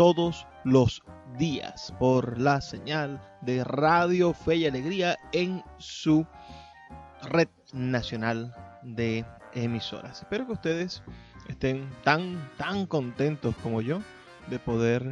todos los días por la señal de Radio Fe y Alegría en su red nacional de emisoras. Espero que ustedes estén tan, tan contentos como yo de poder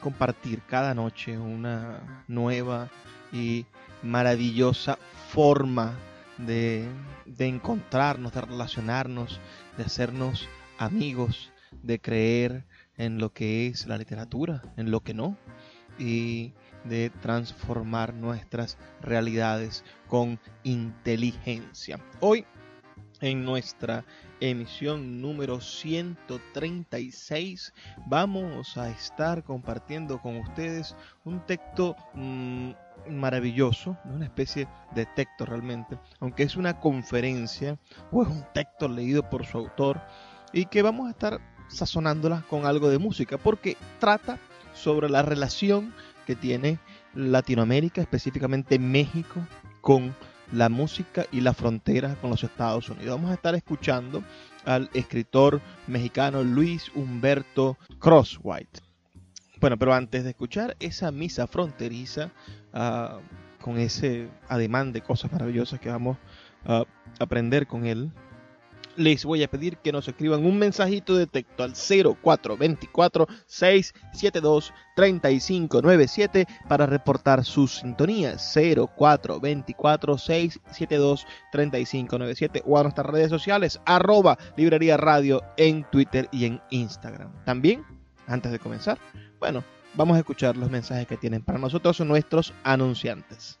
compartir cada noche una nueva y maravillosa forma de, de encontrarnos, de relacionarnos, de hacernos amigos, de creer en lo que es la literatura, en lo que no, y de transformar nuestras realidades con inteligencia. Hoy, en nuestra emisión número 136, vamos a estar compartiendo con ustedes un texto mmm, maravilloso, una especie de texto realmente, aunque es una conferencia o es un texto leído por su autor y que vamos a estar sazonándola con algo de música, porque trata sobre la relación que tiene Latinoamérica, específicamente México, con la música y la frontera con los Estados Unidos. Vamos a estar escuchando al escritor mexicano Luis Humberto Crosswhite. Bueno, pero antes de escuchar esa misa fronteriza, uh, con ese ademán de cosas maravillosas que vamos a aprender con él, les voy a pedir que nos escriban un mensajito de texto al 0424-672-3597 para reportar su sintonía. 0424-672-3597 o a nuestras redes sociales arroba librería radio en Twitter y en Instagram. También, antes de comenzar, bueno, vamos a escuchar los mensajes que tienen para nosotros nuestros anunciantes.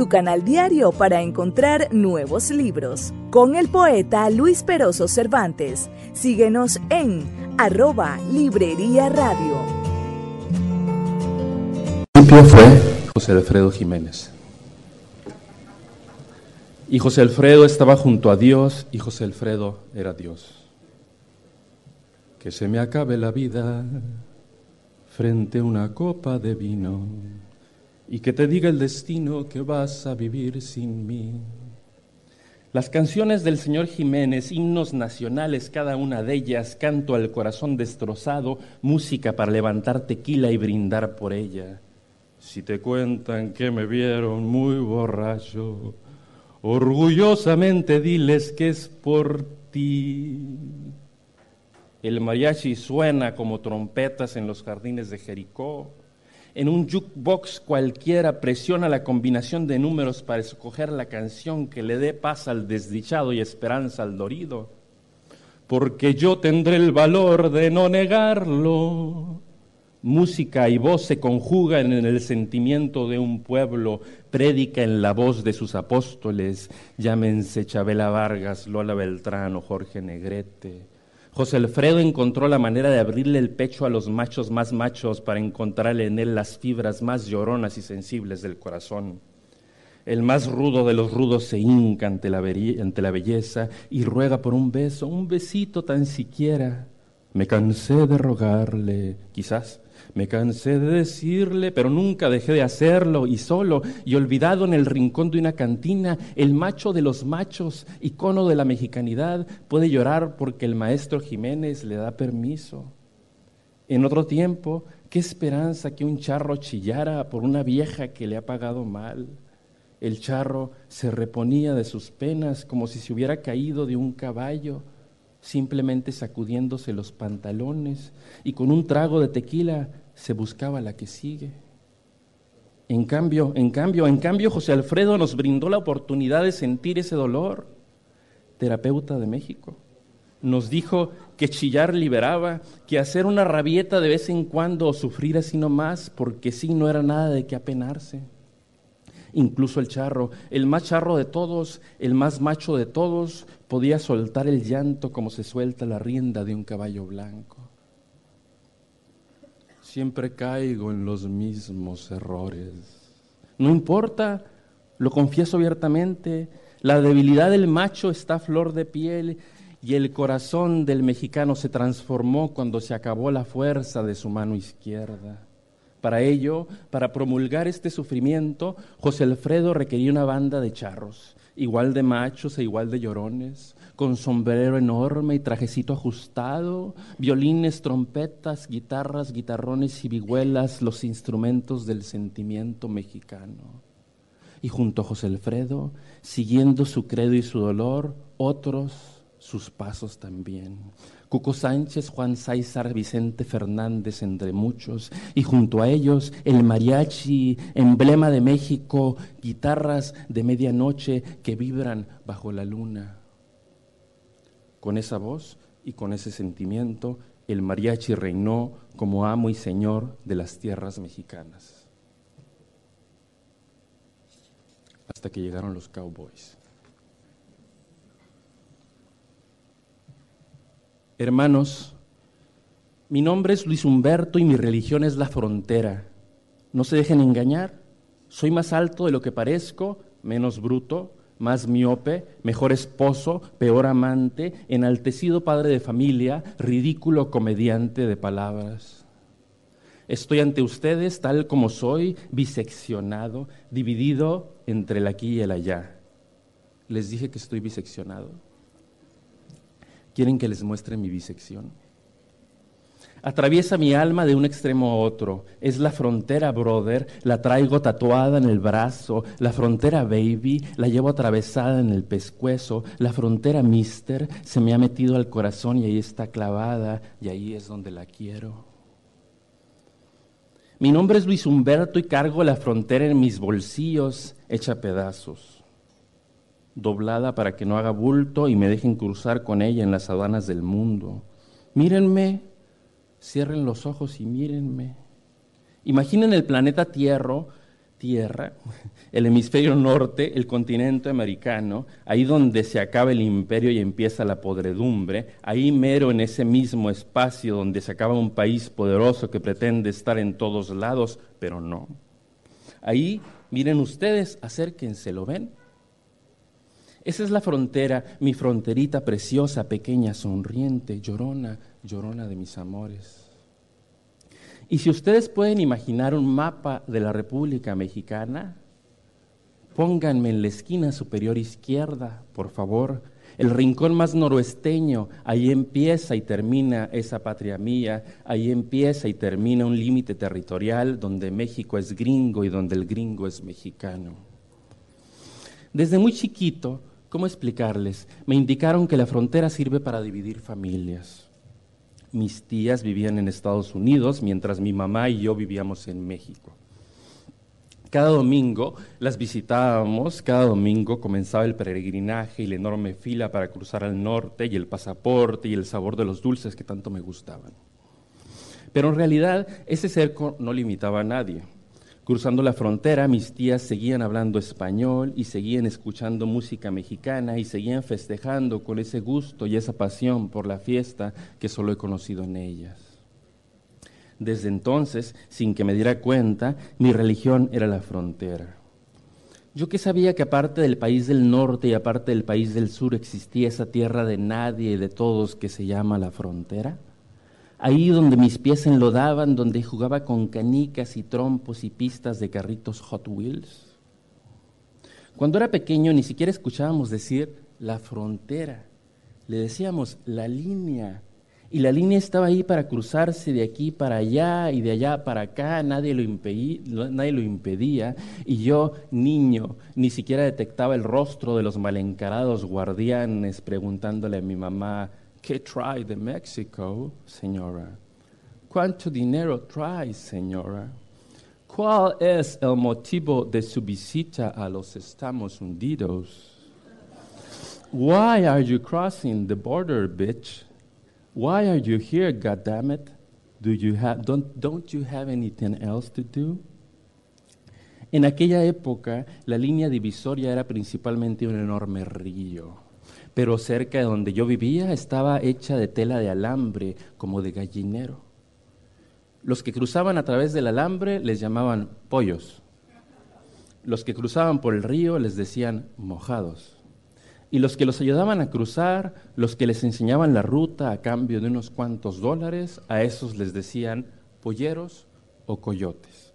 tu canal diario para encontrar nuevos libros. Con el poeta Luis Peroso Cervantes. Síguenos en arroba Librería Radio fue José Alfredo Jiménez. Y José Alfredo estaba junto a Dios y José Alfredo era Dios. Que se me acabe la vida frente a una copa de vino y que te diga el destino que vas a vivir sin mí. Las canciones del señor Jiménez, himnos nacionales, cada una de ellas, canto al corazón destrozado, música para levantar tequila y brindar por ella. Si te cuentan que me vieron muy borracho, orgullosamente diles que es por ti. El mariachi suena como trompetas en los jardines de Jericó. En un jukebox cualquiera presiona la combinación de números para escoger la canción que le dé paz al desdichado y esperanza al dorido. Porque yo tendré el valor de no negarlo Música y voz se conjugan en el sentimiento de un pueblo, prédica en la voz de sus apóstoles, llámense Chabela Vargas, Lola Beltrán o Jorge Negrete. José Alfredo encontró la manera de abrirle el pecho a los machos más machos para encontrarle en él las fibras más lloronas y sensibles del corazón. El más rudo de los rudos se hinca ante la, ante la belleza y ruega por un beso, un besito tan siquiera. Me cansé de rogarle, quizás, me cansé de decirle, pero nunca dejé de hacerlo, y solo y olvidado en el rincón de una cantina, el macho de los machos, icono de la mexicanidad, puede llorar porque el maestro Jiménez le da permiso. En otro tiempo, qué esperanza que un charro chillara por una vieja que le ha pagado mal. El charro se reponía de sus penas como si se hubiera caído de un caballo simplemente sacudiéndose los pantalones y con un trago de tequila se buscaba la que sigue. En cambio, en cambio, en cambio, José Alfredo nos brindó la oportunidad de sentir ese dolor. Terapeuta de México. Nos dijo que chillar liberaba, que hacer una rabieta de vez en cuando o sufrir así nomás, porque sí no era nada de qué apenarse incluso el charro, el más charro de todos, el más macho de todos, podía soltar el llanto como se suelta la rienda de un caballo blanco. Siempre caigo en los mismos errores. No importa, lo confieso abiertamente, la debilidad del macho está a flor de piel y el corazón del mexicano se transformó cuando se acabó la fuerza de su mano izquierda. Para ello, para promulgar este sufrimiento, José Alfredo requería una banda de charros, igual de machos e igual de llorones, con sombrero enorme y trajecito ajustado, violines, trompetas, guitarras, guitarrones y vihuelas, los instrumentos del sentimiento mexicano. Y junto a José Alfredo, siguiendo su credo y su dolor, otros sus pasos también. Cuco Sánchez, Juan César, Vicente Fernández, entre muchos, y junto a ellos el mariachi, emblema de México, guitarras de medianoche que vibran bajo la luna. Con esa voz y con ese sentimiento, el mariachi reinó como amo y señor de las tierras mexicanas. Hasta que llegaron los cowboys. Hermanos, mi nombre es Luis Humberto y mi religión es la frontera. No se dejen engañar. Soy más alto de lo que parezco, menos bruto, más miope, mejor esposo, peor amante, enaltecido padre de familia, ridículo comediante de palabras. Estoy ante ustedes tal como soy, biseccionado, dividido entre el aquí y el allá. Les dije que estoy biseccionado. ¿Quieren que les muestre mi bisección? Atraviesa mi alma de un extremo a otro. Es la frontera, brother. La traigo tatuada en el brazo. La frontera, baby. La llevo atravesada en el pescuezo. La frontera, mister. Se me ha metido al corazón y ahí está clavada. Y ahí es donde la quiero. Mi nombre es Luis Humberto y cargo la frontera en mis bolsillos, hecha pedazos doblada para que no haga bulto y me dejen cruzar con ella en las aduanas del mundo. Mírenme, cierren los ojos y mírenme. Imaginen el planeta Tierra, Tierra, el hemisferio norte, el continente americano, ahí donde se acaba el imperio y empieza la podredumbre, ahí mero en ese mismo espacio donde se acaba un país poderoso que pretende estar en todos lados, pero no. Ahí, miren ustedes, acérquense, ¿lo ven? Esa es la frontera, mi fronterita preciosa, pequeña, sonriente, llorona, llorona de mis amores. Y si ustedes pueden imaginar un mapa de la República Mexicana, pónganme en la esquina superior izquierda, por favor, el rincón más noroesteño, ahí empieza y termina esa patria mía, ahí empieza y termina un límite territorial donde México es gringo y donde el gringo es mexicano. Desde muy chiquito, ¿Cómo explicarles? Me indicaron que la frontera sirve para dividir familias. Mis tías vivían en Estados Unidos mientras mi mamá y yo vivíamos en México. Cada domingo las visitábamos, cada domingo comenzaba el peregrinaje y la enorme fila para cruzar al norte y el pasaporte y el sabor de los dulces que tanto me gustaban. Pero en realidad ese cerco no limitaba a nadie. Cruzando la frontera, mis tías seguían hablando español y seguían escuchando música mexicana y seguían festejando con ese gusto y esa pasión por la fiesta que solo he conocido en ellas. Desde entonces, sin que me diera cuenta, mi religión era la frontera. Yo que sabía que aparte del país del norte y aparte del país del sur existía esa tierra de nadie y de todos que se llama la frontera ahí donde mis pies enlodaban, donde jugaba con canicas y trompos y pistas de carritos Hot Wheels. Cuando era pequeño ni siquiera escuchábamos decir la frontera, le decíamos la línea. Y la línea estaba ahí para cruzarse de aquí para allá y de allá para acá, nadie lo, nadie lo impedía. Y yo, niño, ni siquiera detectaba el rostro de los malencarados guardianes preguntándole a mi mamá, ¿Qué trae de México, señora? ¿Cuánto dinero trae, señora? ¿Cuál es el motivo de su visita a los Estados Unidos? Why are you crossing the border, bitch? Why are you here, goddammit? Do you have, don't, don't you have anything else to do? En aquella época, la línea divisoria era principalmente un enorme río pero cerca de donde yo vivía estaba hecha de tela de alambre, como de gallinero. Los que cruzaban a través del alambre les llamaban pollos. Los que cruzaban por el río les decían mojados. Y los que los ayudaban a cruzar, los que les enseñaban la ruta a cambio de unos cuantos dólares, a esos les decían polleros o coyotes.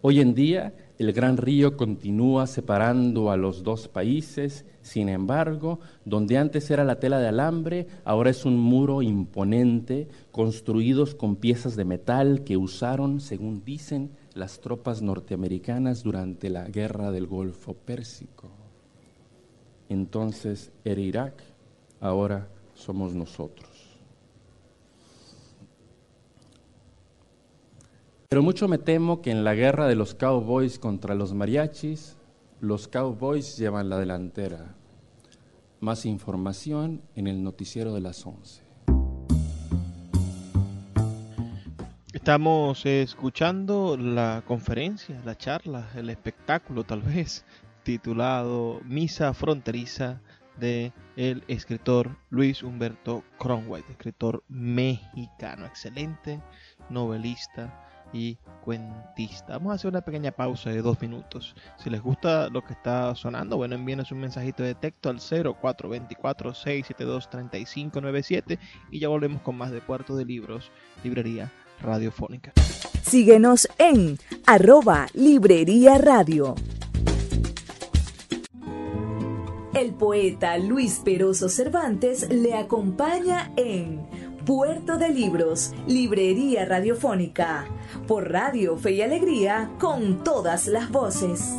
Hoy en día el gran río continúa separando a los dos países sin embargo, donde antes era la tela de alambre, ahora es un muro imponente, construidos con piezas de metal que usaron, según dicen, las tropas norteamericanas durante la guerra del Golfo Pérsico. Entonces era Irak, ahora somos nosotros. Pero mucho me temo que en la guerra de los cowboys contra los mariachis, los cowboys llevan la delantera. Más información en el noticiero de las 11. Estamos escuchando la conferencia, la charla, el espectáculo tal vez, titulado Misa Fronteriza de el escritor Luis Humberto Cromwell, escritor mexicano, excelente novelista y cuentista. Vamos a hacer una pequeña pausa de dos minutos. Si les gusta lo que está sonando, bueno, envíenos un mensajito de texto al 0424-672-3597 y ya volvemos con más de Puerto de Libros, Librería Radiofónica. Síguenos en arroba Librería Radio. El poeta Luis Peroso Cervantes le acompaña en Puerto de Libros, Librería Radiofónica, por Radio Fe y Alegría, con todas las voces.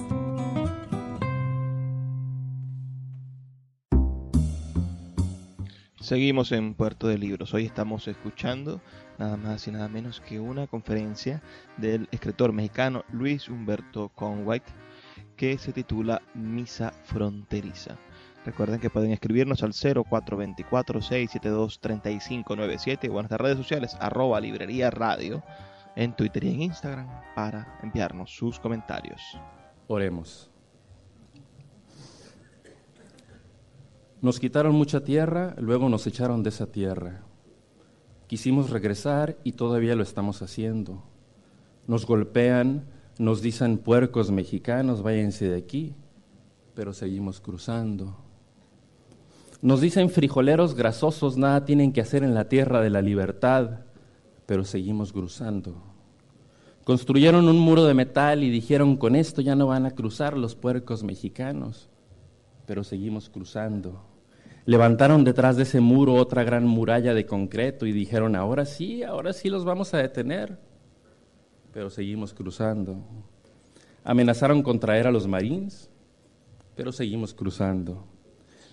Seguimos en Puerto de Libros. Hoy estamos escuchando nada más y nada menos que una conferencia del escritor mexicano Luis Humberto Conway que se titula Misa Fronteriza. Recuerden que pueden escribirnos al 0424-672-3597 o en nuestras redes sociales, arroba librería radio, en Twitter y en Instagram para enviarnos sus comentarios. Oremos. Nos quitaron mucha tierra, luego nos echaron de esa tierra. Quisimos regresar y todavía lo estamos haciendo. Nos golpean, nos dicen puercos mexicanos, váyanse de aquí, pero seguimos cruzando. Nos dicen frijoleros grasosos, nada tienen que hacer en la tierra de la libertad, pero seguimos cruzando. Construyeron un muro de metal y dijeron, con esto ya no van a cruzar los puercos mexicanos, pero seguimos cruzando. Levantaron detrás de ese muro otra gran muralla de concreto y dijeron, ahora sí, ahora sí los vamos a detener, pero seguimos cruzando. Amenazaron con traer a los marines, pero seguimos cruzando.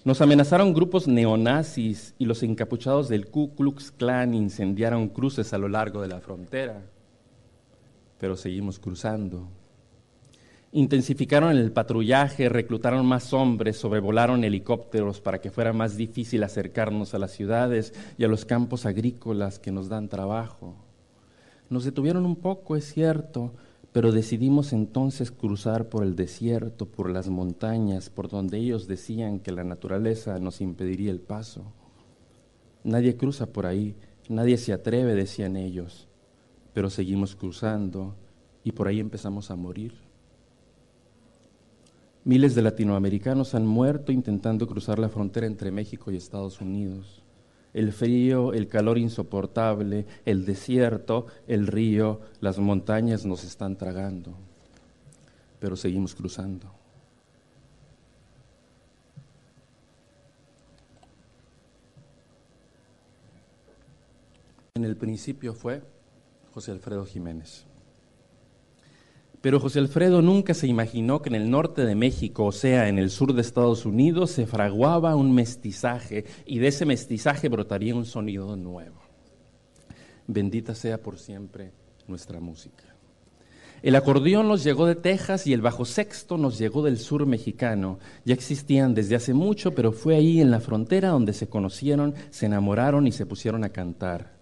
Nos amenazaron grupos neonazis y los encapuchados del Ku Klux Klan incendiaron cruces a lo largo de la frontera, pero seguimos cruzando. Intensificaron el patrullaje, reclutaron más hombres, sobrevolaron helicópteros para que fuera más difícil acercarnos a las ciudades y a los campos agrícolas que nos dan trabajo. Nos detuvieron un poco, es cierto, pero decidimos entonces cruzar por el desierto, por las montañas, por donde ellos decían que la naturaleza nos impediría el paso. Nadie cruza por ahí, nadie se atreve, decían ellos, pero seguimos cruzando y por ahí empezamos a morir. Miles de latinoamericanos han muerto intentando cruzar la frontera entre México y Estados Unidos el frío, el calor insoportable, el desierto, el río, las montañas nos están tragando, pero seguimos cruzando. En el principio fue José Alfredo Jiménez. Pero José Alfredo nunca se imaginó que en el norte de México, o sea, en el sur de Estados Unidos, se fraguaba un mestizaje y de ese mestizaje brotaría un sonido nuevo. Bendita sea por siempre nuestra música. El acordeón nos llegó de Texas y el bajo sexto nos llegó del sur mexicano. Ya existían desde hace mucho, pero fue ahí en la frontera donde se conocieron, se enamoraron y se pusieron a cantar.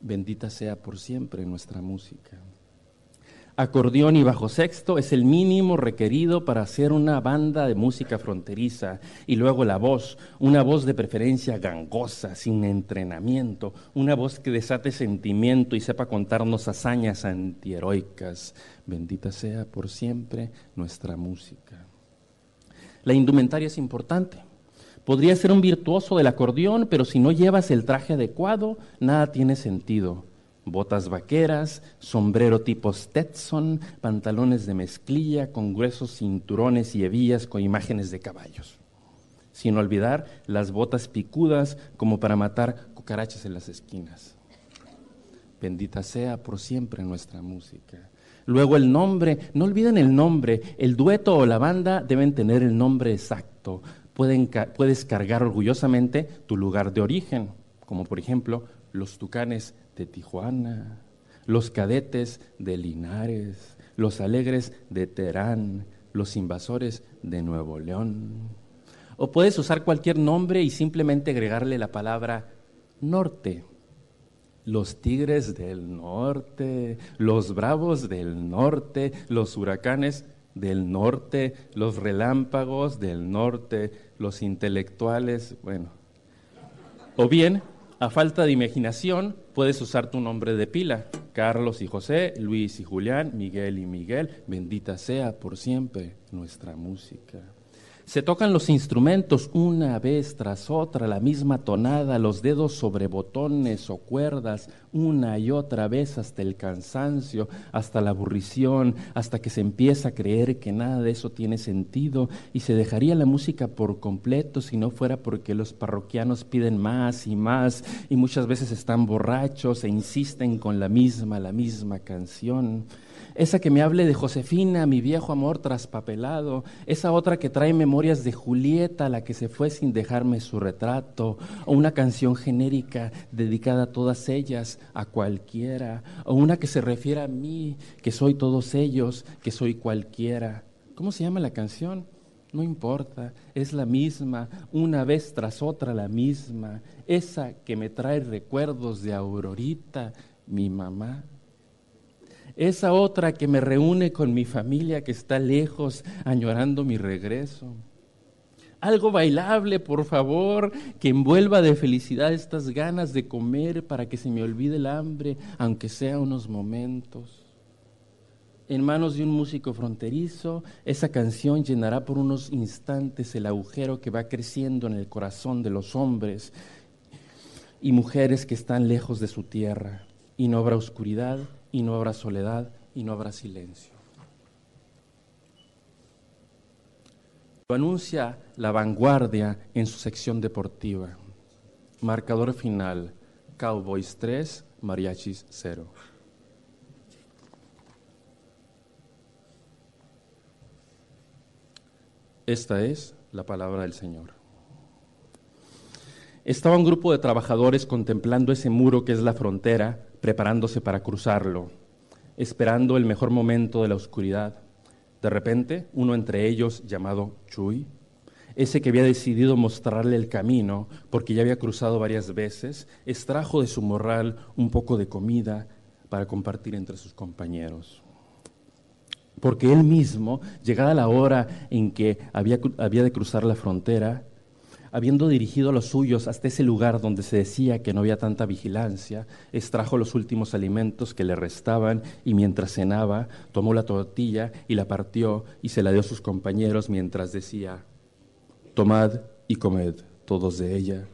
Bendita sea por siempre nuestra música acordeón y bajo sexto es el mínimo requerido para hacer una banda de música fronteriza. Y luego la voz, una voz de preferencia gangosa, sin entrenamiento, una voz que desate sentimiento y sepa contarnos hazañas antiheroicas. Bendita sea por siempre nuestra música. La indumentaria es importante. Podría ser un virtuoso del acordeón, pero si no llevas el traje adecuado, nada tiene sentido botas vaqueras, sombrero tipo Stetson, pantalones de mezclilla con gruesos cinturones y hebillas con imágenes de caballos. Sin olvidar las botas picudas como para matar cucarachas en las esquinas. Bendita sea por siempre nuestra música. Luego el nombre, no olviden el nombre, el dueto o la banda deben tener el nombre exacto. puedes cargar orgullosamente tu lugar de origen, como por ejemplo los tucanes de Tijuana, los cadetes de Linares, los alegres de Terán, los invasores de Nuevo León. O puedes usar cualquier nombre y simplemente agregarle la palabra norte. Los tigres del norte, los bravos del norte, los huracanes del norte, los relámpagos del norte, los intelectuales, bueno. O bien a falta de imaginación, puedes usar tu nombre de pila. Carlos y José, Luis y Julián, Miguel y Miguel. Bendita sea por siempre nuestra música. Se tocan los instrumentos una vez tras otra, la misma tonada, los dedos sobre botones o cuerdas, una y otra vez hasta el cansancio, hasta la aburrición, hasta que se empieza a creer que nada de eso tiene sentido y se dejaría la música por completo si no fuera porque los parroquianos piden más y más y muchas veces están borrachos e insisten con la misma, la misma canción esa que me hable de Josefina, mi viejo amor traspapelado, esa otra que trae memorias de Julieta, la que se fue sin dejarme su retrato, o una canción genérica dedicada a todas ellas, a cualquiera, o una que se refiere a mí, que soy todos ellos, que soy cualquiera. ¿Cómo se llama la canción? No importa, es la misma, una vez tras otra la misma, esa que me trae recuerdos de Aurorita, mi mamá esa otra que me reúne con mi familia que está lejos, añorando mi regreso. Algo bailable, por favor, que envuelva de felicidad estas ganas de comer para que se me olvide el hambre, aunque sea unos momentos. En manos de un músico fronterizo, esa canción llenará por unos instantes el agujero que va creciendo en el corazón de los hombres y mujeres que están lejos de su tierra, y no habrá oscuridad y no habrá soledad y no habrá silencio. Lo anuncia la vanguardia en su sección deportiva. Marcador final, Cowboys 3, Mariachis 0. Esta es la palabra del Señor. Estaba un grupo de trabajadores contemplando ese muro que es la frontera preparándose para cruzarlo, esperando el mejor momento de la oscuridad. De repente, uno entre ellos, llamado Chuy, ese que había decidido mostrarle el camino, porque ya había cruzado varias veces, extrajo de su morral un poco de comida para compartir entre sus compañeros. porque él mismo, llegada la hora en que había, había de cruzar la frontera, habiendo dirigido a los suyos hasta ese lugar donde se decía que no había tanta vigilancia, extrajo los últimos alimentos que le restaban y mientras cenaba, tomó la tortilla y la partió y se la dio a sus compañeros mientras decía, tomad y comed todos de ella,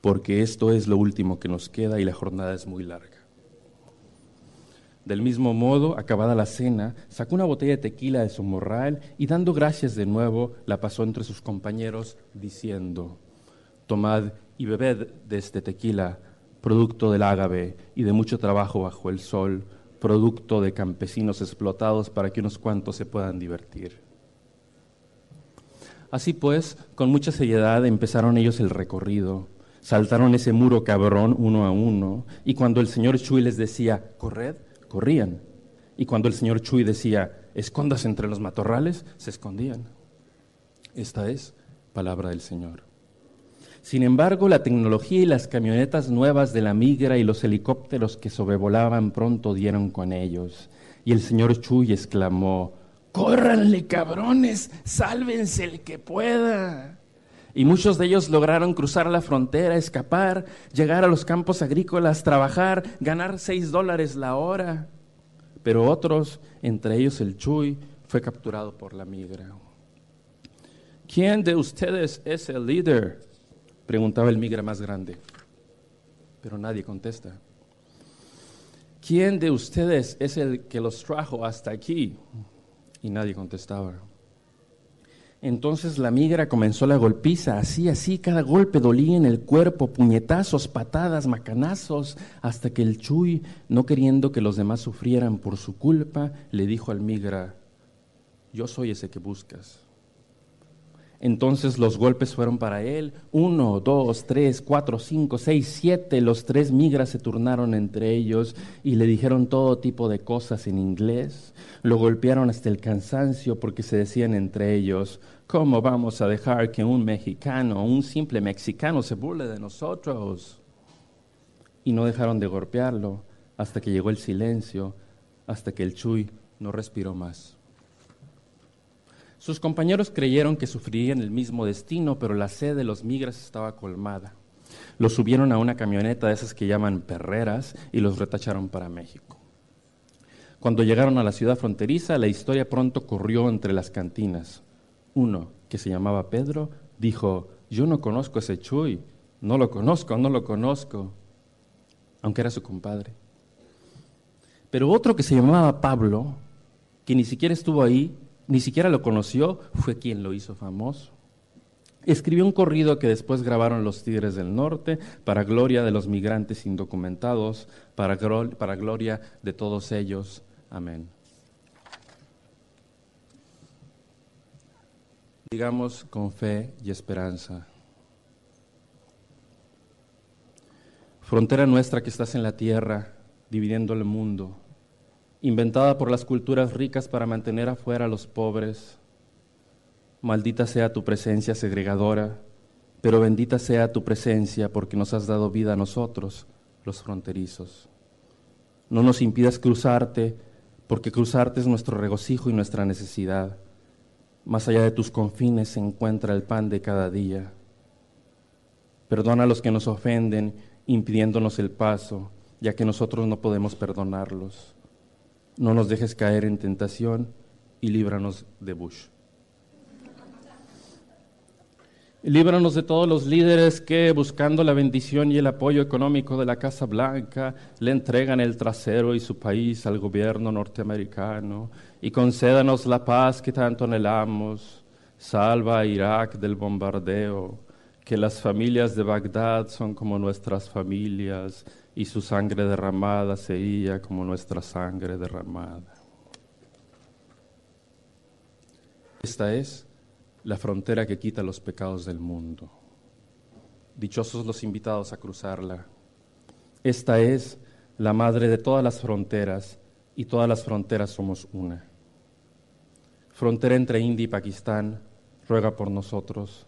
porque esto es lo último que nos queda y la jornada es muy larga. Del mismo modo, acabada la cena, sacó una botella de tequila de su morral y dando gracias de nuevo, la pasó entre sus compañeros, diciendo, Tomad y bebed de este tequila, producto del ágave y de mucho trabajo bajo el sol, producto de campesinos explotados para que unos cuantos se puedan divertir. Así pues, con mucha seriedad empezaron ellos el recorrido, saltaron ese muro cabrón uno a uno, y cuando el señor Chuy les decía, corred, corrían, y cuando el señor Chuy decía, escóndase entre los matorrales, se escondían. Esta es palabra del Señor. Sin embargo, la tecnología y las camionetas nuevas de la migra y los helicópteros que sobrevolaban pronto dieron con ellos. Y el señor Chuy exclamó, ¡Córranle, cabrones! ¡Sálvense el que pueda! Y muchos de ellos lograron cruzar la frontera, escapar, llegar a los campos agrícolas, trabajar, ganar seis dólares la hora. Pero otros, entre ellos el Chuy, fue capturado por la migra. ¿Quién de ustedes es el líder? Preguntaba el migra más grande, pero nadie contesta. ¿Quién de ustedes es el que los trajo hasta aquí? Y nadie contestaba. Entonces la migra comenzó la golpiza, así, así, cada golpe dolía en el cuerpo, puñetazos, patadas, macanazos, hasta que el Chuy, no queriendo que los demás sufrieran por su culpa, le dijo al migra, yo soy ese que buscas. Entonces los golpes fueron para él. Uno, dos, tres, cuatro, cinco, seis, siete. Los tres migras se turnaron entre ellos y le dijeron todo tipo de cosas en inglés. Lo golpearon hasta el cansancio porque se decían entre ellos, ¿cómo vamos a dejar que un mexicano, un simple mexicano se burle de nosotros? Y no dejaron de golpearlo hasta que llegó el silencio, hasta que el Chuy no respiró más. Sus compañeros creyeron que sufrirían el mismo destino, pero la sed de los migras estaba colmada. Los subieron a una camioneta de esas que llaman perreras y los retacharon para México. Cuando llegaron a la ciudad fronteriza, la historia pronto corrió entre las cantinas. Uno, que se llamaba Pedro, dijo, yo no conozco a ese Chuy, no lo conozco, no lo conozco, aunque era su compadre. Pero otro que se llamaba Pablo, que ni siquiera estuvo ahí, ni siquiera lo conoció, fue quien lo hizo famoso. Escribió un corrido que después grabaron los Tigres del Norte para gloria de los migrantes indocumentados, para, gloria de todos ellos. Amén. Digamos con fe y esperanza. Frontera nuestra que estás en la tierra, dividiendo el mundo inventada por las culturas ricas para mantener afuera a los pobres. Maldita sea tu presencia segregadora, pero bendita sea tu presencia porque nos has dado vida a nosotros, los fronterizos. No nos impidas cruzarte, porque cruzarte es nuestro regocijo y nuestra necesidad. Más allá de tus confines se encuentra el pan de cada día. Perdona a los que nos ofenden, impidiéndonos el paso, ya que nosotros no podemos perdonarlos. No nos dejes caer en tentación y líbranos de Bush. Líbranos de todos los líderes que, buscando la bendición y el apoyo económico de la Casa Blanca, le entregan el trasero y su país al gobierno norteamericano. Y concédanos la paz que tanto anhelamos. Salva a Irak del bombardeo. Que las familias de Bagdad son como nuestras familias y su sangre derramada sería como nuestra sangre derramada. Esta es la frontera que quita los pecados del mundo. Dichosos los invitados a cruzarla. Esta es la madre de todas las fronteras y todas las fronteras somos una. Frontera entre India y Pakistán, ruega por nosotros.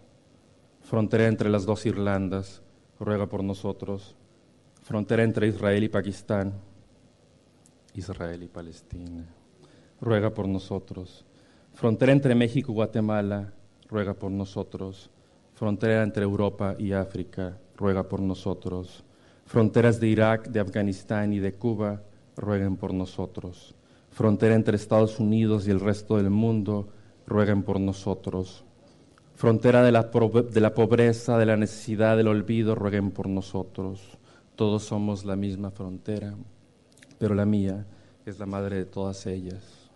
Frontera entre las dos Irlandas, ruega por nosotros frontera entre Israel y Pakistán, Israel y Palestina. ruega por nosotros. Frontera entre México y Guatemala, ruega por nosotros. Frontera entre Europa y África, ruega por nosotros. Fronteras de Irak, de Afganistán y de Cuba, rueguen por nosotros. Frontera entre Estados Unidos y el resto del mundo, rueguen por nosotros. Frontera de la, de la pobreza, de la necesidad, del olvido, rueguen por nosotros. Todos somos la misma frontera, pero la mía es la madre de todas ellas.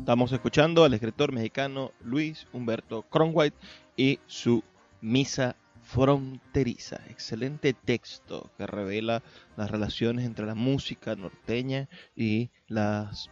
Estamos escuchando al escritor mexicano Luis Humberto Cronwhite y su Misa Fronteriza. Excelente texto que revela las relaciones entre la música norteña y las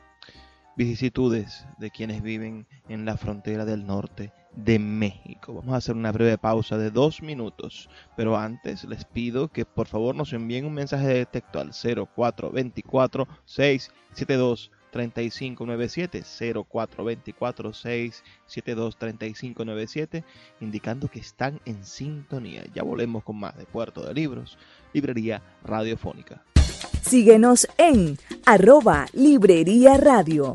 vicisitudes de quienes viven en la frontera del norte de México. Vamos a hacer una breve pausa de dos minutos, pero antes les pido que por favor nos envíen un mensaje de texto al 0424 672 3597 0424 672 3597 indicando que están en sintonía. Ya volvemos con más de Puerto de Libros, Librería Radiofónica. Síguenos en arroba Librería Radio.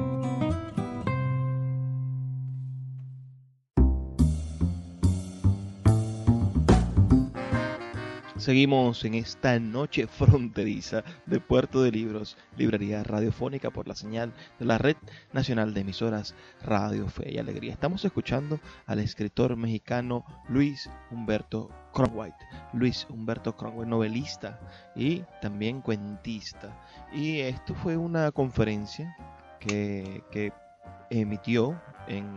Seguimos en esta noche fronteriza de Puerto de Libros, librería radiofónica por la señal de la Red Nacional de Emisoras Radio Fe y Alegría. Estamos escuchando al escritor mexicano Luis Humberto Cronwhite. Luis Humberto Cronwhite, novelista y también cuentista. Y esto fue una conferencia que, que emitió en,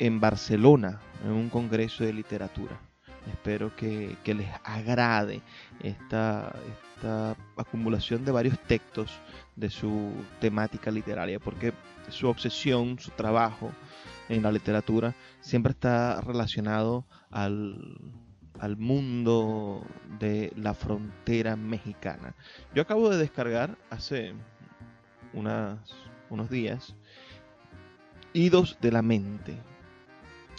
en Barcelona, en un congreso de literatura Espero que, les agrade esta, esta acumulación de varios textos de su temática literaria, porque su obsesión, su trabajo en la literatura siempre está relacionado al, al mundo de la frontera mexicana. Yo acabo de descargar hace unas, unos días Idos de la Mente,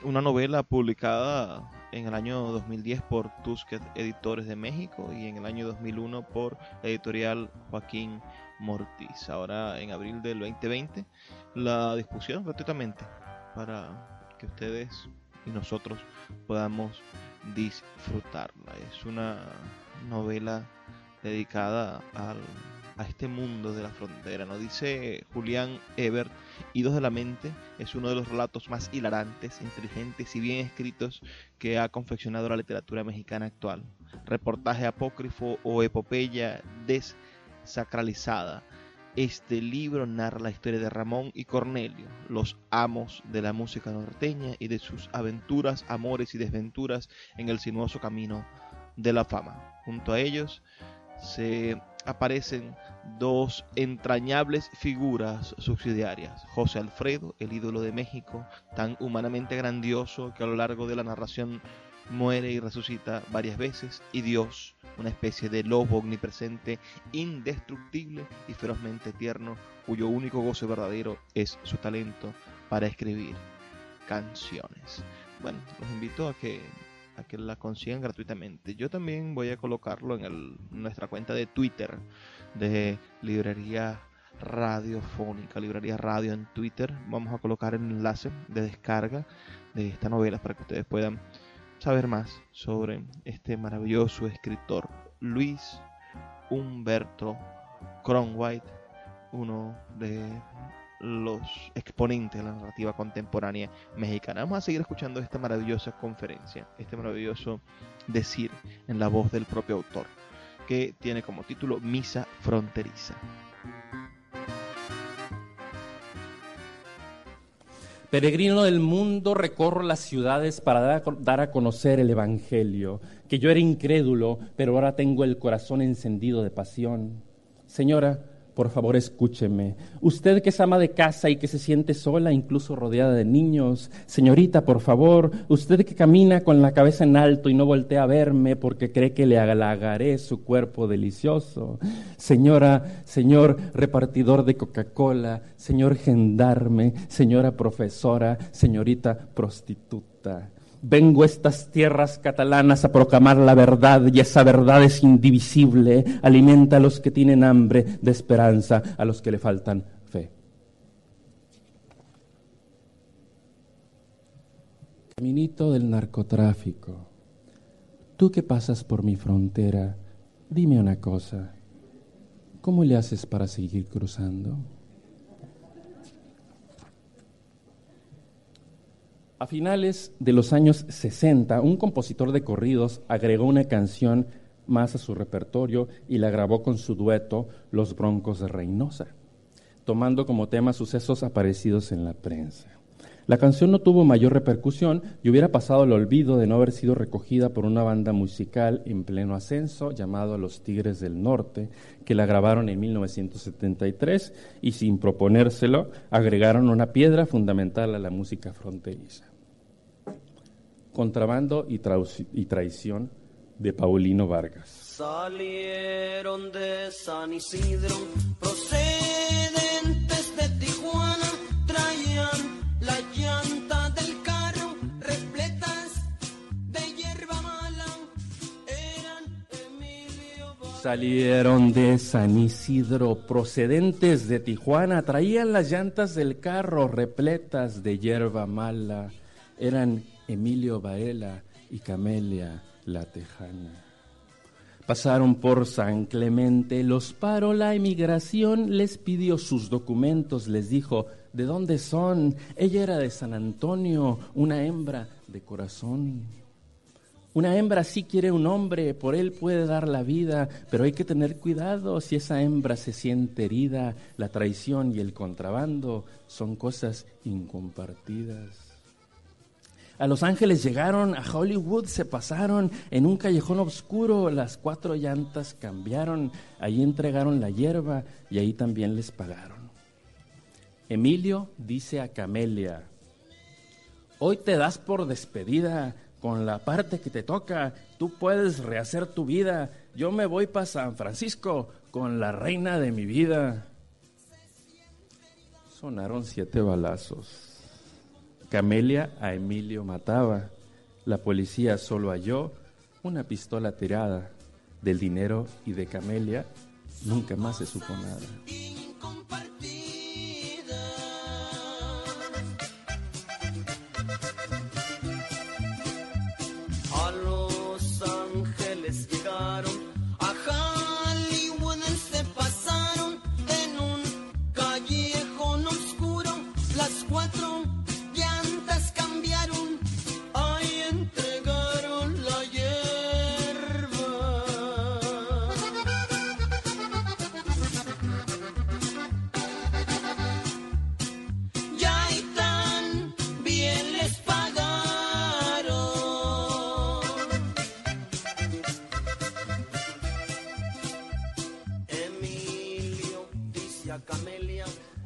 una novela publicada en el año 2010 por Tusquets Editores de México y en el año 2001 por editorial Joaquín Mortiz. Ahora en abril del 2020 la discusión gratuitamente para que ustedes y nosotros podamos disfrutarla. Es una novela dedicada al a este mundo de la frontera. Nos dice Julián Ebert, Idos de la Mente es uno de los relatos más hilarantes, inteligentes y bien escritos que ha confeccionado la literatura mexicana actual. Reportaje apócrifo o epopeya desacralizada. Este libro narra la historia de Ramón y Cornelio, los amos de la música norteña y de sus aventuras, amores y desventuras en el sinuoso camino de la fama. Junto a ellos se aparecen dos entrañables figuras subsidiarias. José Alfredo, el ídolo de México, tan humanamente grandioso que a lo largo de la narración muere y resucita varias veces, y Dios, una especie de lobo omnipresente, indestructible y ferozmente tierno, cuyo único goce verdadero es su talento para escribir canciones. Bueno, los invito a que que la consigan gratuitamente. Yo también voy a colocarlo en nuestra cuenta de Twitter de Librería Radiofónica, Librería Radio en Twitter. Vamos a colocar el enlace de descarga de esta novela para que ustedes puedan saber más sobre este maravilloso escritor Luis Humberto Cronwhite, uno de los exponentes de la narrativa contemporánea mexicana. Vamos a seguir escuchando esta maravillosa conferencia, este maravilloso decir en la voz del propio autor, que tiene como título Misa Fronteriza. Peregrino del mundo, recorro las ciudades para dar a conocer el Evangelio, que yo era incrédulo, pero ahora tengo el corazón encendido de pasión. Señora, por favor escúcheme. Usted que es ama de casa y que se siente sola, incluso rodeada de niños. Señorita, por favor, usted que camina con la cabeza en alto y no voltea a verme porque cree que le halagaré su cuerpo delicioso. Señora, señor repartidor de Coca-Cola, señor gendarme, señora profesora, señorita prostituta. Vengo a estas tierras catalanas a proclamar la verdad y esa verdad es indivisible. Alimenta a los que tienen hambre de esperanza, a los que le faltan fe. Caminito del narcotráfico, tú que pasas por mi frontera, dime una cosa, ¿cómo le haces para seguir cruzando? A finales de los años 60, un compositor de corridos agregó una canción más a su repertorio y la grabó con su dueto Los Broncos de Reynosa, tomando como tema sucesos aparecidos en la prensa. La canción no tuvo mayor repercusión y hubiera pasado al olvido de no haber sido recogida por una banda musical en pleno ascenso llamado Los Tigres del Norte, que la grabaron en 1973 y sin proponérselo agregaron una piedra fundamental a la música fronteriza contrabando y, y traición de Paulino Vargas. Salieron de San Isidro, procedentes de Tijuana, traían la llanta del carro, repletas de hierba mala, eran Emilio Salieron de San Isidro, procedentes de Tijuana, traían las llantas del carro repletas de hierba mala, eran Emilio Baela y Camelia la Tejana. Pasaron por San Clemente, los paró la emigración, les pidió sus documentos, les dijo, ¿de dónde son? Ella era de San Antonio, una hembra de corazón. Una hembra sí quiere un hombre, por él puede dar la vida, pero hay que tener cuidado si esa hembra se siente herida. La traición y el contrabando son cosas incompartidas. A Los Ángeles llegaron, a Hollywood se pasaron, en un callejón oscuro las cuatro llantas cambiaron, ahí entregaron la hierba y ahí también les pagaron. Emilio dice a Camelia, hoy te das por despedida con la parte que te toca, tú puedes rehacer tu vida, yo me voy para San Francisco con la reina de mi vida. Sonaron siete balazos. Camelia a Emilio mataba. La policía solo halló una pistola tirada. Del dinero y de Camelia nunca más se supo nada.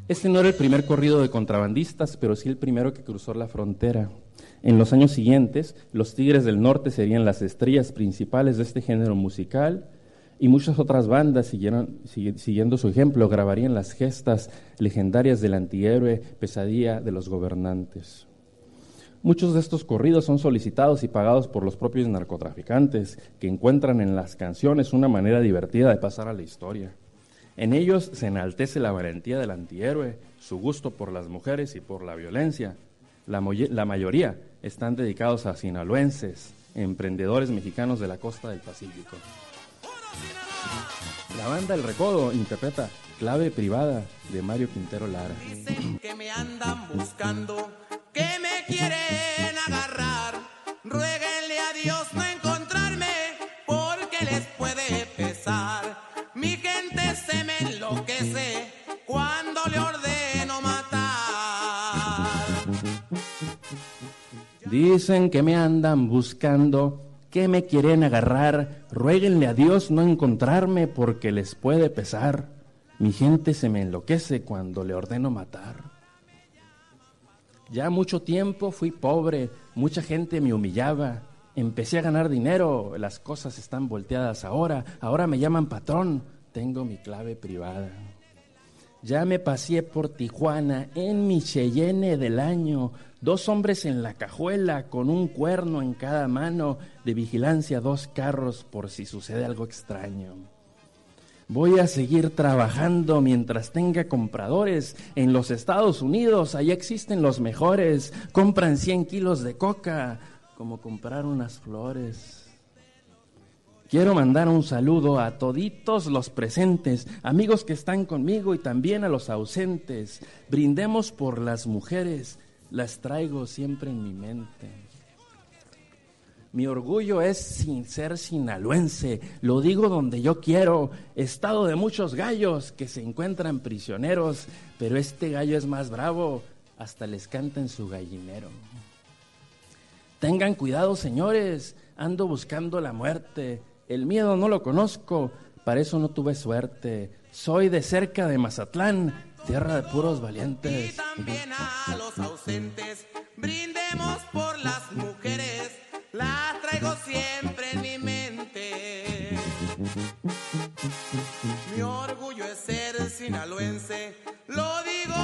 Este no era el primer corrido de contrabandistas, pero sí el primero que cruzó la frontera. En los años siguientes, los Tigres del Norte serían las estrellas principales de este género musical y muchas otras bandas siguiendo su ejemplo grabarían las gestas legendarias del antihéroe Pesadilla de los Gobernantes. Muchos de estos corridos son solicitados y pagados por los propios narcotraficantes, que encuentran en las canciones una manera divertida de pasar a la historia. En ellos se enaltece la valentía del antihéroe, su gusto por las mujeres y por la violencia. La, mayoría están dedicados a sinaloenses, emprendedores mexicanos de la costa del Pacífico. La banda El Recodo interpreta Clave Privada de Mario Quintero Lara. Dicen que me andan buscando, que me quieren agarrar. Ruéguenle a Dios no encontrarme, porque les puede pesar. Enloquece cuando le ordeno matar. Dicen que me andan buscando, que me quieren agarrar. Ruéguenle a Dios no encontrarme porque les puede pesar. Mi gente se me enloquece cuando le ordeno matar. Ya mucho tiempo fui pobre, mucha gente me humillaba. Empecé a ganar dinero, las cosas están volteadas ahora. Ahora me llaman patrón, tengo mi clave privada. Ya me pasé por Tijuana en mi Cheyenne del año, dos hombres en la cajuela con un cuerno en cada mano, de vigilancia dos carros por si sucede algo extraño. Voy a seguir trabajando mientras tenga compradores. En los Estados Unidos, allá existen los mejores. Compran 100 kilos de coca, como comprar unas flores. Quiero mandar un saludo a toditos los presentes, amigos que están conmigo y también a los ausentes. Brindemos por las mujeres, las traigo siempre en mi mente. Mi orgullo es sin ser sinaloense, lo digo donde yo quiero, estado de muchos gallos que se encuentran prisioneros, pero este gallo es más bravo, hasta les canta en su gallinero. Tengan cuidado, señores, ando buscando la muerte, el miedo no lo conozco, para eso no tuve suerte. Soy de cerca de Mazatlán, tierra de puros valientes. Y también a los ausentes, brindemos por las mujeres la traigo siempre en mi mente. Mi orgullo es ser sinaloense, lo digo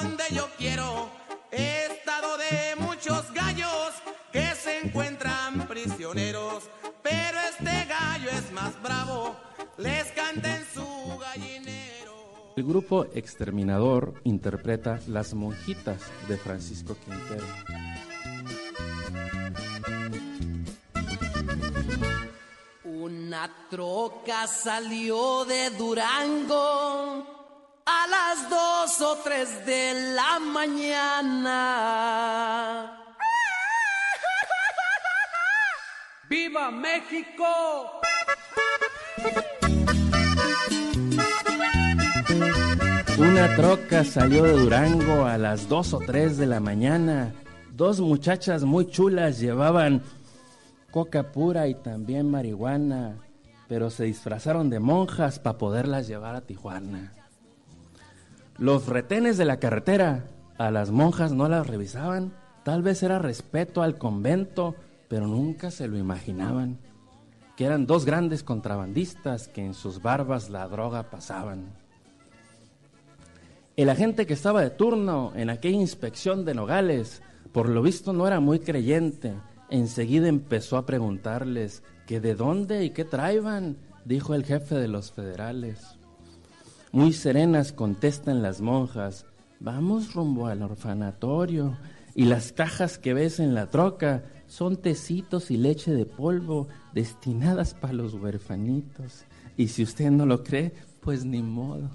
donde yo quiero. He estado de muchos gallos que se encuentran prisioneros, pero este gallo es más bravo, les canta en su gallinero. El grupo Exterminador interpreta Las Monjitas de Francisco Quintero. Una troca salió de Durango a las dos o tres de la mañana. ¡Viva México! Una troca salió de Durango a las dos o tres de la mañana. Dos muchachas muy chulas llevaban coca pura y también marihuana, pero se disfrazaron de monjas para poderlas llevar a Tijuana. Los retenes de la carretera a las monjas no las revisaban, tal vez era respeto al convento, pero nunca se lo imaginaban, que eran dos grandes contrabandistas que en sus barbas la droga pasaban. El agente que estaba de turno en aquella inspección de Nogales, por lo visto no era muy creyente, enseguida empezó a preguntarles que de dónde y qué traían, dijo el jefe de los federales. Muy serenas contestan las monjas, vamos rumbo al orfanatorio y las cajas que ves en la troca son tecitos y leche de polvo destinadas para los huerfanitos. Y si usted no lo cree, pues ni modo.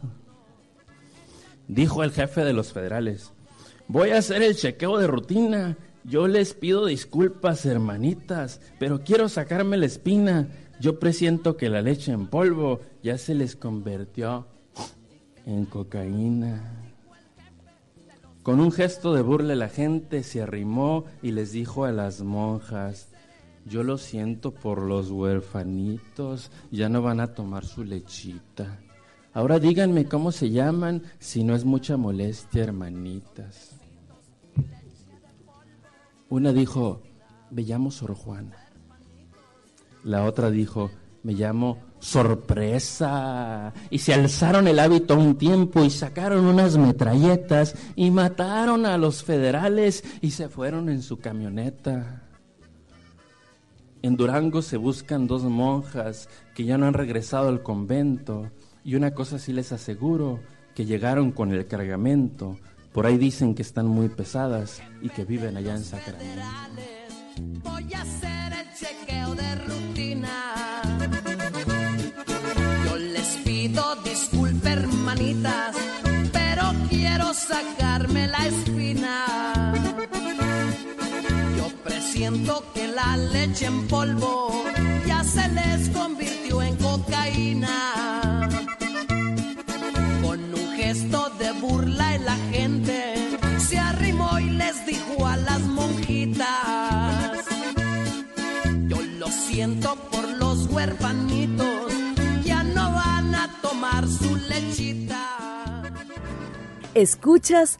Dijo el jefe de los federales, voy a hacer el chequeo de rutina yo les pido disculpas, hermanitas, pero quiero sacarme la espina. Yo presiento que la leche en polvo ya se les convirtió en cocaína. Con un gesto de burla la gente se arrimó y les dijo a las monjas, yo lo siento por los huerfanitos, ya no van a tomar su lechita. Ahora díganme cómo se llaman, si no es mucha molestia, hermanitas. Una dijo, me llamo Sor Juana. La otra dijo, me llamo sorpresa. Y se alzaron el hábito un tiempo y sacaron unas metralletas y mataron a los federales y se fueron en su camioneta. En Durango se buscan dos monjas que ya no han regresado al convento y una cosa sí les aseguro, que llegaron con el cargamento por ahí dicen que están muy pesadas y que viven allá en Sacramento. Voy a hacer el chequeo de la espina. Yo presiento que la leche en polvo ya se les convirtió en cocaína. Con un gesto de burla la gente se arrimó y les dijo a las monjitas, yo lo siento por los huerfanitos, ya no van a tomar su lechita. Escuchas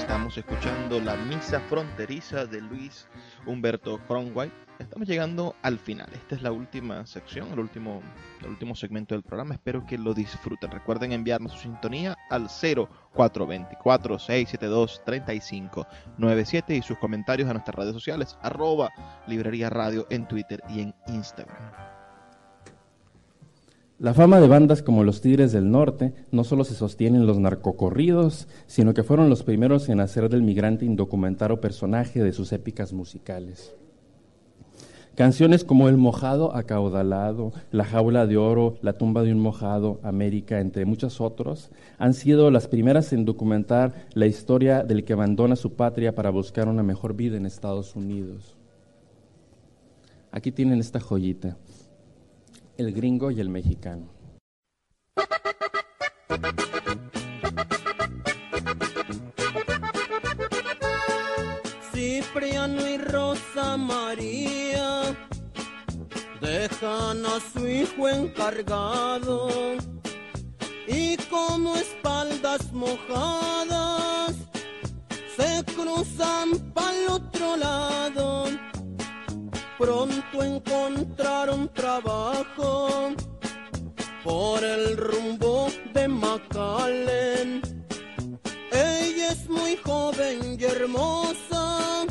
Estamos escuchando la misa fronteriza de Luis Humberto Cronway. Estamos llegando al final. Esta es la última sección, el último, el último segmento del programa. Espero que lo disfruten. Recuerden enviarnos su sintonía al 0424-672-3597 y sus comentarios a nuestras redes sociales, arroba librería radio en Twitter y en Instagram. La fama de bandas como los Tigres del Norte no solo se sostiene en los narcocorridos, sino que fueron los primeros en hacer del migrante indocumentado personaje de sus épicas musicales. Canciones como El mojado acaudalado, La jaula de oro, La tumba de un mojado, América, entre muchos otros, han sido las primeras en documentar la historia del que abandona su patria para buscar una mejor vida en Estados Unidos. Aquí tienen esta joyita, El gringo y el mexicano. Cipriano y Rosa María dejan a su hijo encargado y como espaldas mojadas se cruzan para el otro lado. Pronto encontraron trabajo por el rumbo de McAllen. Ella es muy joven y hermosa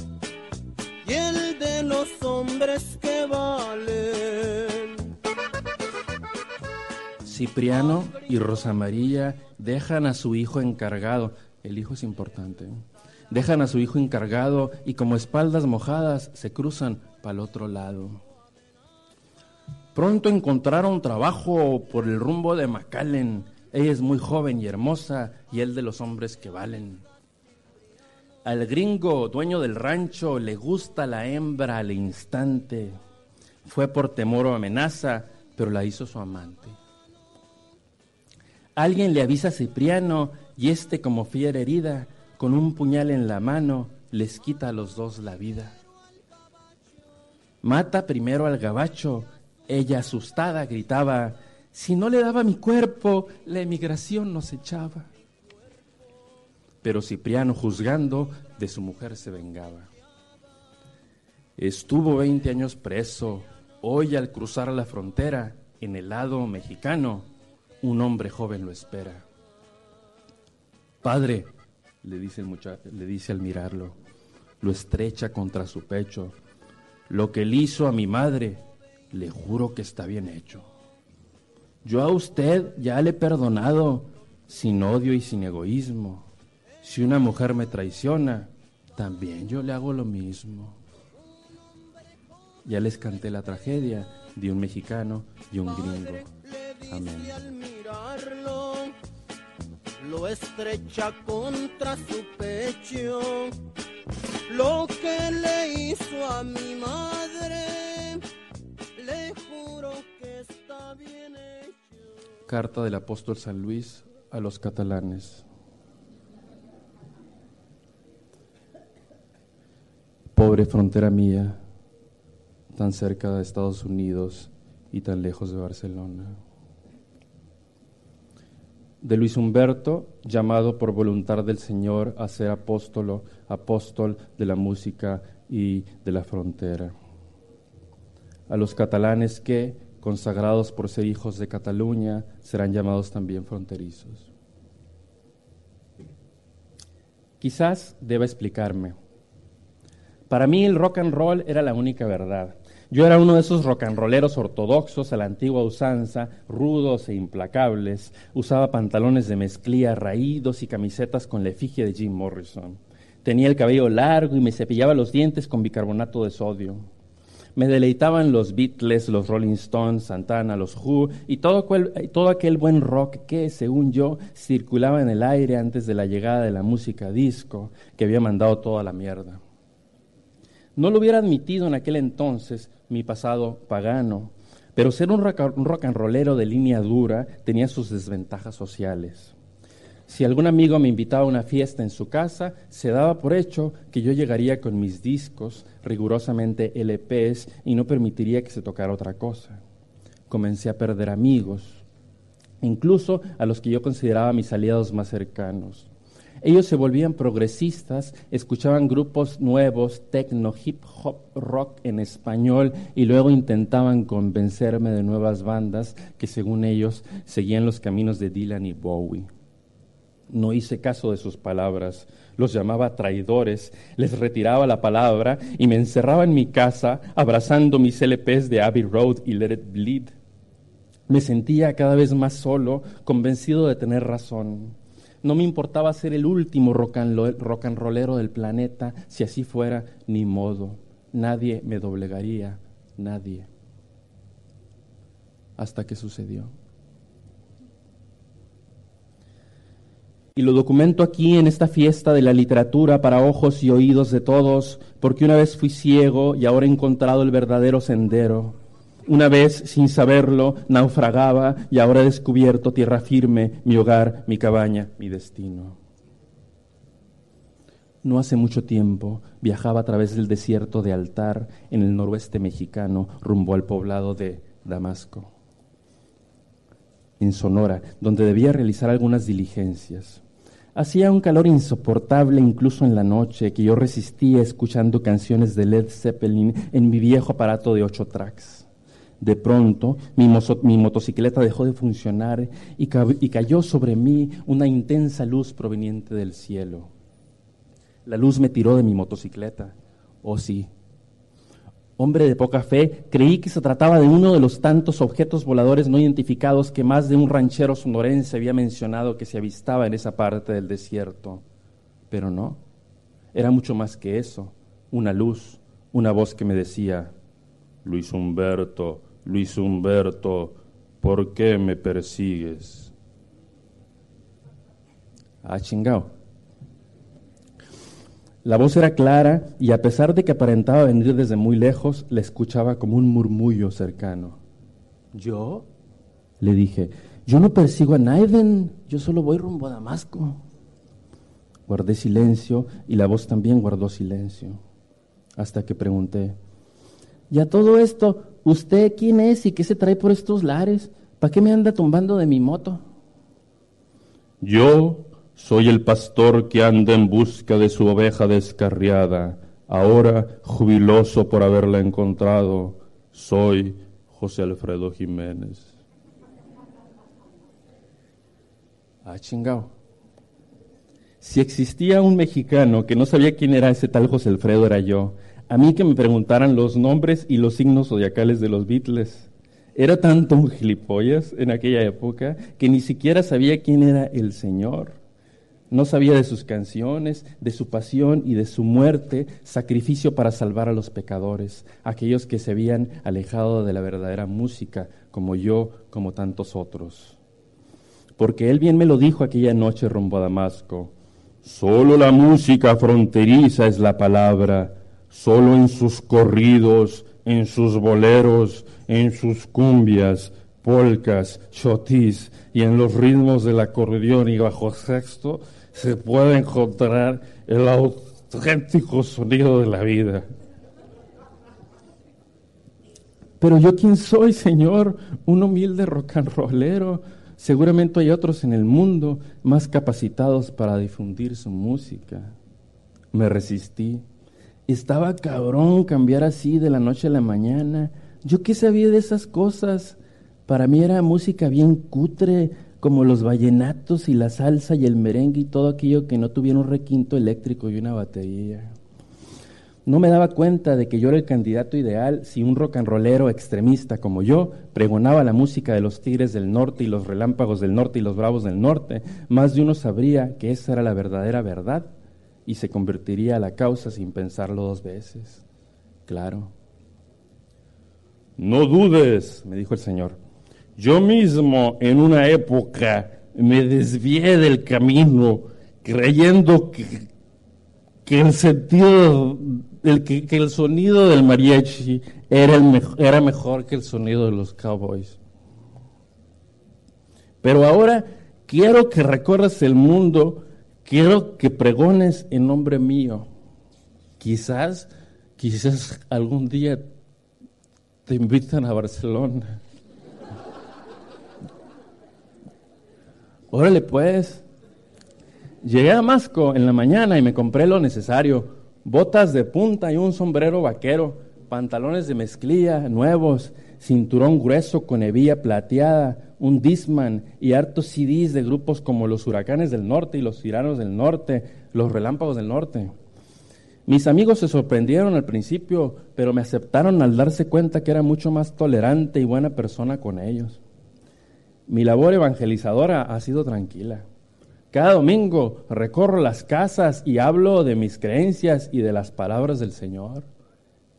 y el de los hombres que valen. Cipriano y Rosa María dejan a su hijo encargado, el hijo es importante, dejan a su hijo encargado y como espaldas mojadas se cruzan para el otro lado. Pronto encontraron trabajo por el rumbo de McAllen. Ella es muy joven y hermosa y él de los hombres que valen. Al gringo, dueño del rancho, le gusta la hembra al instante. Fue por temor o amenaza, pero la hizo su amante. Alguien le avisa a Cipriano y este, como fiera herida, con un puñal en la mano, les quita a los dos la vida. Mata primero al gabacho, ella asustada gritaba, si no le daba mi cuerpo, la emigración nos echaba. Pero Cipriano, juzgando, de su mujer se vengaba. Estuvo 20 años preso. Hoy al cruzar la frontera, en el lado mexicano, un hombre joven lo espera. Padre, le dice, el le dice al mirarlo, lo estrecha contra su pecho. Lo que él hizo a mi madre, le juro que está bien hecho. Yo a usted ya le he perdonado, sin odio y sin egoísmo. Si una mujer me traiciona, también yo le hago lo mismo. Ya les canté la tragedia de un mexicano y un gringo. Amén. Lo estrecha contra su pecho. Lo que le hizo a mi madre, le juro que está bien hecho. Carta del apóstol San Luis a los catalanes. Pobre frontera mía, tan cerca de Estados Unidos y tan lejos de Barcelona. De Luis Humberto, llamado por voluntad del Señor a ser apóstolo, apóstol de la música y de la frontera. A los catalanes que, consagrados por ser hijos de Cataluña, serán llamados también fronterizos. Quizás deba explicarme. Para mí el rock and roll era la única verdad. Yo era uno de esos rock and rolleros ortodoxos a la antigua usanza, rudos e implacables. Usaba pantalones de mezclilla raídos y camisetas con la efigie de Jim Morrison. Tenía el cabello largo y me cepillaba los dientes con bicarbonato de sodio. me deleitaban los Beatles, los Rolling Stones, Santana, los Who y todo aquel, todo aquel buen rock que, según yo, circulaba en el aire antes de la llegada de la música disco, que había mandado toda la mierda. No lo hubiera admitido en aquel entonces mi pasado pagano, pero ser un rock, and rollero de línea dura tenía sus desventajas sociales. Si algún amigo me invitaba a una fiesta en su casa, se daba por hecho que yo llegaría con mis discos, rigurosamente LPs, y no permitiría que se tocara otra cosa. Comencé a perder amigos, incluso a los que yo consideraba mis aliados más cercanos. Ellos se volvían progresistas, escuchaban grupos nuevos, techno, hip hop, rock en español y luego intentaban convencerme de nuevas bandas que según ellos seguían los caminos de Dylan y Bowie. No hice caso de sus palabras, los llamaba traidores, les retiraba la palabra y me encerraba en mi casa abrazando mis LPs de Abbey Road y Let It Bleed. Me sentía cada vez más solo, convencido de tener razón. No me importaba ser el último rock del planeta, si así fuera, ni modo. Nadie me doblegaría, nadie. Hasta que sucedió. Y lo documento aquí en esta fiesta de la literatura para ojos y oídos de todos, porque una vez fui ciego y ahora he encontrado el verdadero sendero. Una vez, sin saberlo, naufragaba y ahora he descubierto tierra firme, mi hogar, mi cabaña, mi destino. No hace mucho tiempo viajaba a través del desierto de Altar en el noroeste mexicano rumbo al poblado de Damasco, en Sonora, donde debía realizar algunas diligencias. Hacía un calor insoportable incluso en la noche que yo resistía escuchando canciones de Led Zeppelin en mi viejo aparato de ocho tracks. De pronto mi, motocicleta dejó de funcionar y, y cayó sobre mí una intensa luz proveniente del cielo. La luz me tiró de mi motocicleta. Oh sí, hombre de poca fe, creí que se trataba de uno de los tantos objetos voladores no identificados que más de un ranchero sonorense había mencionado que se avistaba en esa parte del desierto. Pero no, era mucho más que eso, una luz, una voz que me decía, Luis Humberto, Luis Humberto, ¿por qué me persigues? Ah, chingao. La voz era clara y a pesar de que aparentaba venir desde muy lejos, la escuchaba como un murmullo cercano. ¿Yo? Le dije, yo no persigo a Naiden, yo solo voy rumbo a Damasco. Guardé silencio y la voz también guardó silencio, hasta que pregunté, ¿y a todo esto, usted quién es y qué se trae por estos lares? ¿Para qué me anda tumbando de mi moto? Yo soy el pastor que anda en busca de su oveja descarriada, ahora jubiloso por haberla encontrado. Soy José Alfredo Jiménez. Ah, chingao. Si existía un mexicano que no sabía quién era ese tal José Alfredo, era yo. A mí que me preguntaran los nombres y los signos zodiacales de los Beatles. Era tanto un gilipollas en aquella época que ni siquiera sabía quién era el Señor. No sabía de sus canciones, de su pasión y de su muerte, sacrificio para salvar a los pecadores, aquellos que se habían alejado de la verdadera música, como yo, como tantos otros. Porque él bien me lo dijo aquella noche rumbo a Damasco. Solo la música fronteriza es la palabra, solo en sus corridos, en sus boleros, en sus cumbias, polcas, chotis y en los ritmos del acordeón y bajo sexto se puede encontrar el auténtico sonido de la vida. Pero yo quién soy, Señor, un humilde rock and rollero. Seguramente hay otros en el mundo más capacitados para difundir su música. Me resistí. Estaba cabrón cambiar así de la noche a la mañana. Yo qué sabía de esas cosas. Para mí era música bien cutre, como los vallenatos y la salsa y el merengue y todo aquello que no tuviera un requinto eléctrico y una batería. No me daba cuenta de que yo era el candidato ideal si un rock and rollero extremista como yo pregonaba la música de los Tigres del Norte y los Relámpagos del Norte y los Bravos del Norte. Más de uno sabría que esa era la verdadera verdad y se convertiría a la causa sin pensarlo dos veces. Claro. No dudes, me dijo el Señor. Yo mismo en una época me desvié del camino creyendo que, el sentido, el, que, el sonido del mariachi era, era mejor que el sonido de los cowboys. Pero ahora quiero que recorras el mundo, quiero que pregones en nombre mío. Quizás, quizás algún día te invitan a Barcelona. Órale pues. Llegué a Masco en la mañana y me compré lo necesario. Botas de punta y un sombrero vaquero, pantalones de mezclilla nuevos, cinturón grueso con hebilla plateada, un Disman y hartos CDs de grupos como los Huracanes del Norte y los Tiranos del Norte, los Relámpagos del Norte. Mis amigos se sorprendieron al principio, pero me aceptaron al darse cuenta que era mucho más tolerante y buena persona con ellos. Mi labor evangelizadora ha sido tranquila. Cada domingo recorro las casas y hablo de mis creencias y de las palabras del Señor.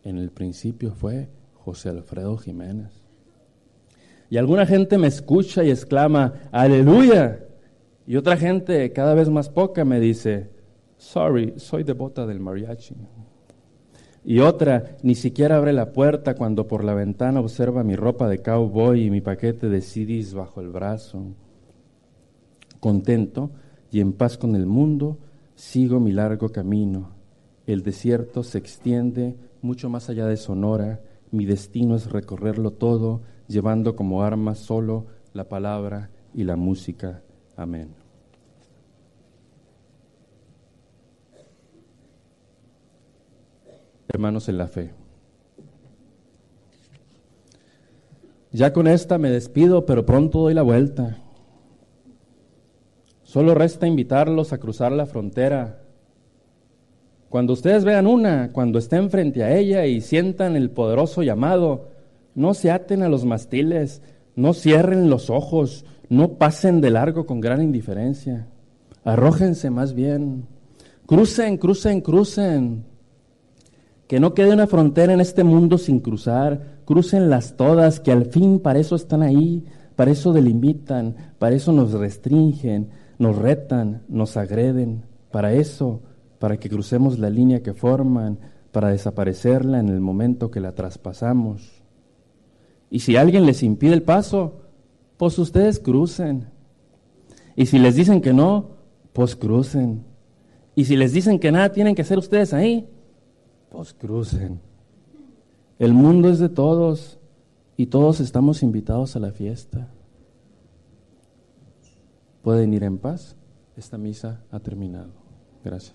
En el principio fue José Alfredo Jiménez. Y alguna gente me escucha y exclama, aleluya. Y otra gente, cada vez más poca, me dice, sorry, soy devota del mariachi. Y otra ni siquiera abre la puerta cuando por la ventana observa mi ropa de cowboy y mi paquete de CDs bajo el brazo. Contento y en paz con el mundo, sigo mi largo camino. El desierto se extiende mucho más allá de Sonora. Mi destino es recorrerlo todo, llevando como arma solo la palabra y la música. Amén. hermanos en la fe. Ya con esta me despido, pero pronto doy la vuelta. Solo resta invitarlos a cruzar la frontera. Cuando ustedes vean una, cuando estén frente a ella y sientan el poderoso llamado, no se aten a los mastiles, no cierren los ojos, no pasen de largo con gran indiferencia. Arrójense más bien. Crucen, crucen, crucen. Que no quede una frontera en este mundo sin cruzar. Crucenlas todas, que al fin para eso están ahí, para eso delimitan, para eso nos restringen, nos retan, nos agreden. Para eso, para que crucemos la línea que forman, para desaparecerla en el momento que la traspasamos. Y si alguien les impide el paso, pues ustedes crucen. Y si les dicen que no, pues crucen. Y si les dicen que nada tienen que hacer ustedes ahí, pues crucen. El mundo es de todos y todos estamos invitados a la fiesta. Pueden ir en paz. Esta misa ha terminado. Gracias.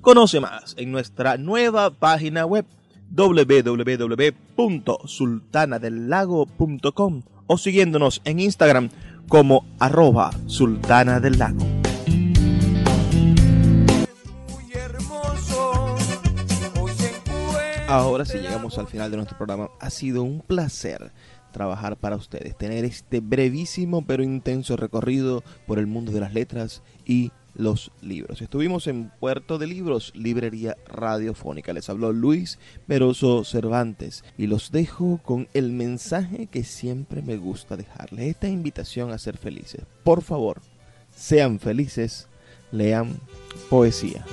Conoce más en nuestra nueva página web www.sultanadelago.com o siguiéndonos en Instagram como arroba sultana del lago. Ahora sí llegamos al final de nuestro programa. Ha sido un placer trabajar para ustedes, tener este brevísimo pero intenso recorrido por el mundo de las letras y los libros. Estuvimos en Puerto de Libros, librería radiofónica. Les habló Luis Peroso Cervantes y los dejo con el mensaje que siempre me gusta dejarles, esta invitación a ser felices. Por favor, sean felices, lean poesía.